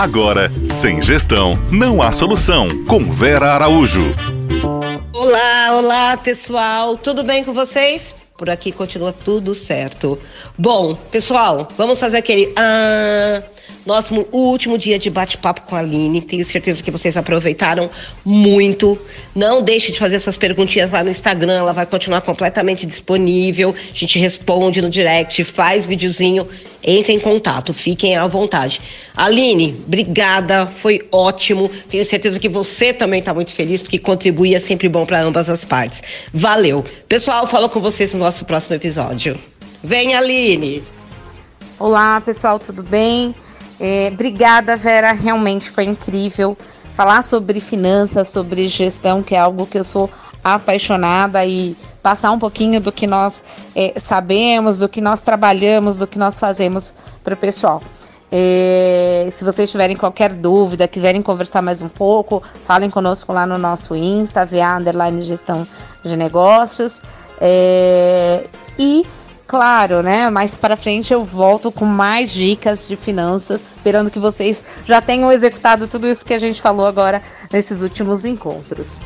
Agora, sem gestão, não há solução. Com Vera Araújo. Olá, olá pessoal, tudo bem com vocês? Por aqui continua tudo certo. Bom, pessoal, vamos fazer aquele. Ah, nosso último dia de bate-papo com a Aline. Tenho certeza que vocês aproveitaram muito. Não deixe de fazer suas perguntinhas lá no Instagram, ela vai continuar completamente disponível. A gente responde no direct, faz videozinho. Entre em contato, fiquem à vontade. Aline, obrigada, foi ótimo. Tenho certeza que você também está muito feliz, porque contribuir é sempre bom para ambas as partes. Valeu. Pessoal, falo com vocês no nosso próximo episódio. Vem, Aline! Olá, pessoal, tudo bem? É, obrigada, Vera, realmente foi incrível. Falar sobre finanças, sobre gestão, que é algo que eu sou apaixonada e passar um pouquinho do que nós é, sabemos, do que nós trabalhamos, do que nós fazemos para o pessoal. É, se vocês tiverem qualquer dúvida, quiserem conversar mais um pouco, falem conosco lá no nosso Insta, via underline gestão de negócios. É, e claro, né? Mais para frente eu volto com mais dicas de finanças, esperando que vocês já tenham executado tudo isso que a gente falou agora nesses últimos encontros.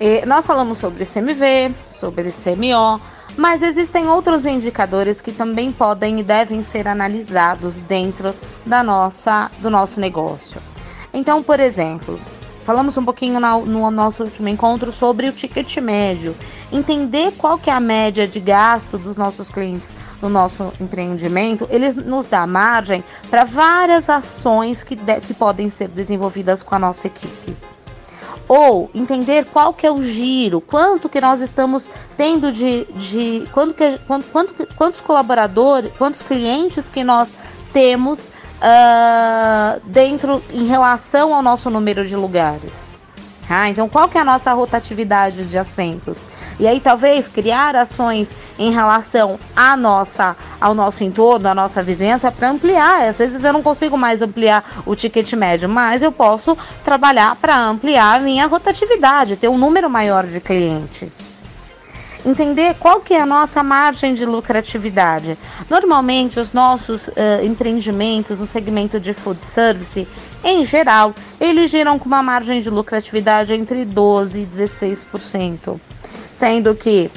E nós falamos sobre CMV, sobre CMO, mas existem outros indicadores que também podem e devem ser analisados dentro da nossa, do nosso negócio. Então, por exemplo, Falamos um pouquinho no nosso último encontro sobre o ticket médio. Entender qual que é a média de gasto dos nossos clientes no nosso empreendimento, ele nos dá margem para várias ações que, de, que podem ser desenvolvidas com a nossa equipe ou entender qual que é o giro, quanto que nós estamos tendo de, de quanto que, quanto, quanto, quantos colaboradores, quantos clientes que nós temos uh, dentro em relação ao nosso número de lugares. Ah, então, qual que é a nossa rotatividade de assentos? E aí, talvez, criar ações em relação à nossa, ao nosso entorno, à nossa vizinhança, para ampliar. Às vezes eu não consigo mais ampliar o ticket médio, mas eu posso trabalhar para ampliar a minha rotatividade, ter um número maior de clientes entender qual que é a nossa margem de lucratividade. Normalmente, os nossos uh, empreendimentos no segmento de food service, em geral, eles giram com uma margem de lucratividade entre 12% e 16%, sendo que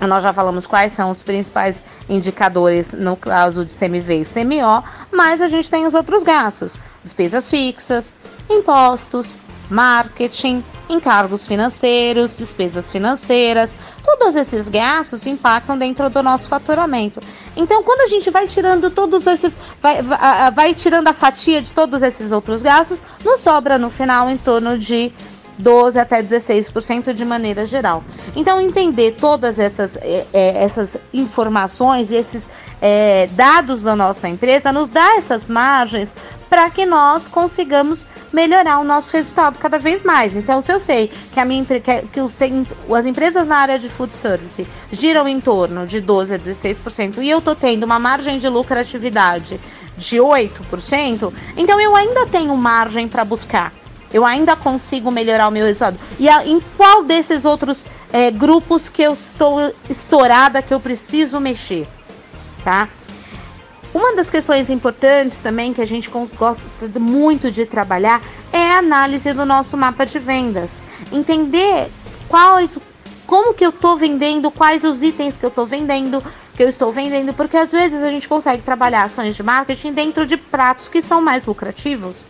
nós já falamos quais são os principais indicadores no caso de CMV e CMO, mas a gente tem os outros gastos: despesas fixas, impostos, marketing, encargos financeiros, despesas financeiras, todos esses gastos impactam dentro do nosso faturamento. Então, quando a gente vai tirando todos esses, vai, vai, vai tirando a fatia de todos esses outros gastos, nos sobra no final em torno de 12 até 16% de maneira geral. Então, entender todas essas, é, essas informações e esses é, dados da nossa empresa nos dá essas margens para que nós consigamos melhorar o nosso resultado cada vez mais. Então, se eu sei que, a minha, que, que as empresas na área de food service giram em torno de 12 a 16% e eu estou tendo uma margem de lucratividade de 8%, então eu ainda tenho margem para buscar. Eu ainda consigo melhorar o meu resultado. E a, em qual desses outros é, grupos que eu estou estourada que eu preciso mexer, tá? Uma das questões importantes também que a gente gosta muito de trabalhar é a análise do nosso mapa de vendas. Entender quais, como que eu estou vendendo, quais os itens que eu estou vendendo, que eu estou vendendo, porque às vezes a gente consegue trabalhar ações de marketing dentro de pratos que são mais lucrativos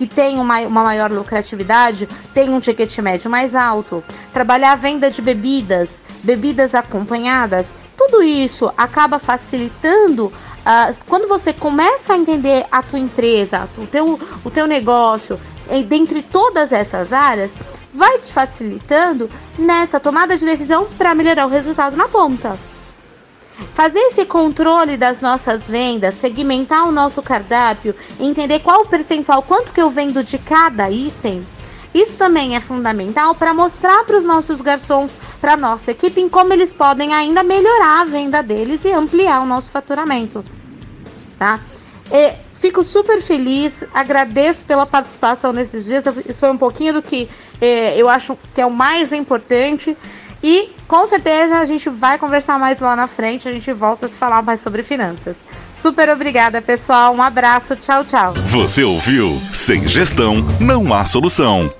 que tem uma, uma, maior lucratividade, tem um ticket médio mais alto. Trabalhar a venda de bebidas, bebidas acompanhadas, tudo isso acaba facilitando Uh, quando você começa a entender a tua empresa, o teu, o teu negócio, e dentre todas essas áreas, vai te facilitando nessa tomada de decisão para melhorar o resultado na ponta. Fazer esse controle das nossas vendas, segmentar o nosso cardápio, entender qual o percentual, quanto que eu vendo de cada item, isso também é fundamental para mostrar para os nossos garçons, para nossa equipe, em como eles podem ainda melhorar a venda deles e ampliar o nosso faturamento. Tá? E fico super feliz, agradeço pela participação nesses dias. Isso foi um pouquinho do que eh, eu acho que é o mais importante. E com certeza a gente vai conversar mais lá na frente, a gente volta a se falar mais sobre finanças. Super obrigada, pessoal. Um abraço. Tchau, tchau. Você ouviu? Sem gestão, não há solução.